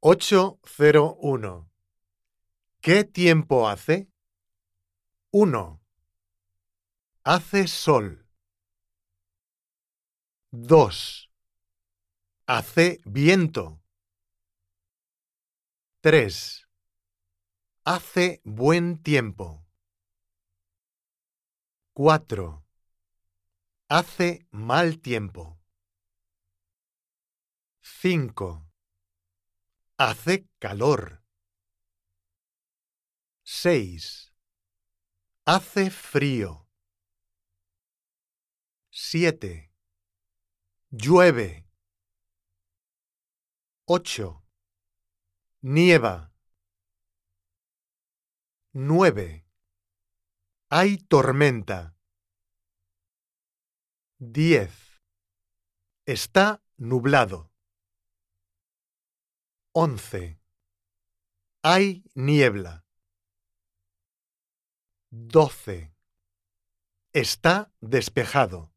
801. ¿Qué tiempo hace? 1. Hace sol. 2. Hace viento. 3. Hace buen tiempo. 4. Hace mal tiempo. 5. Hace calor. 6. Hace frío. 7. Llueve. 8. Nieva. 9. Hay tormenta. 10. Está nublado. 11. Hay niebla. 12. Está despejado.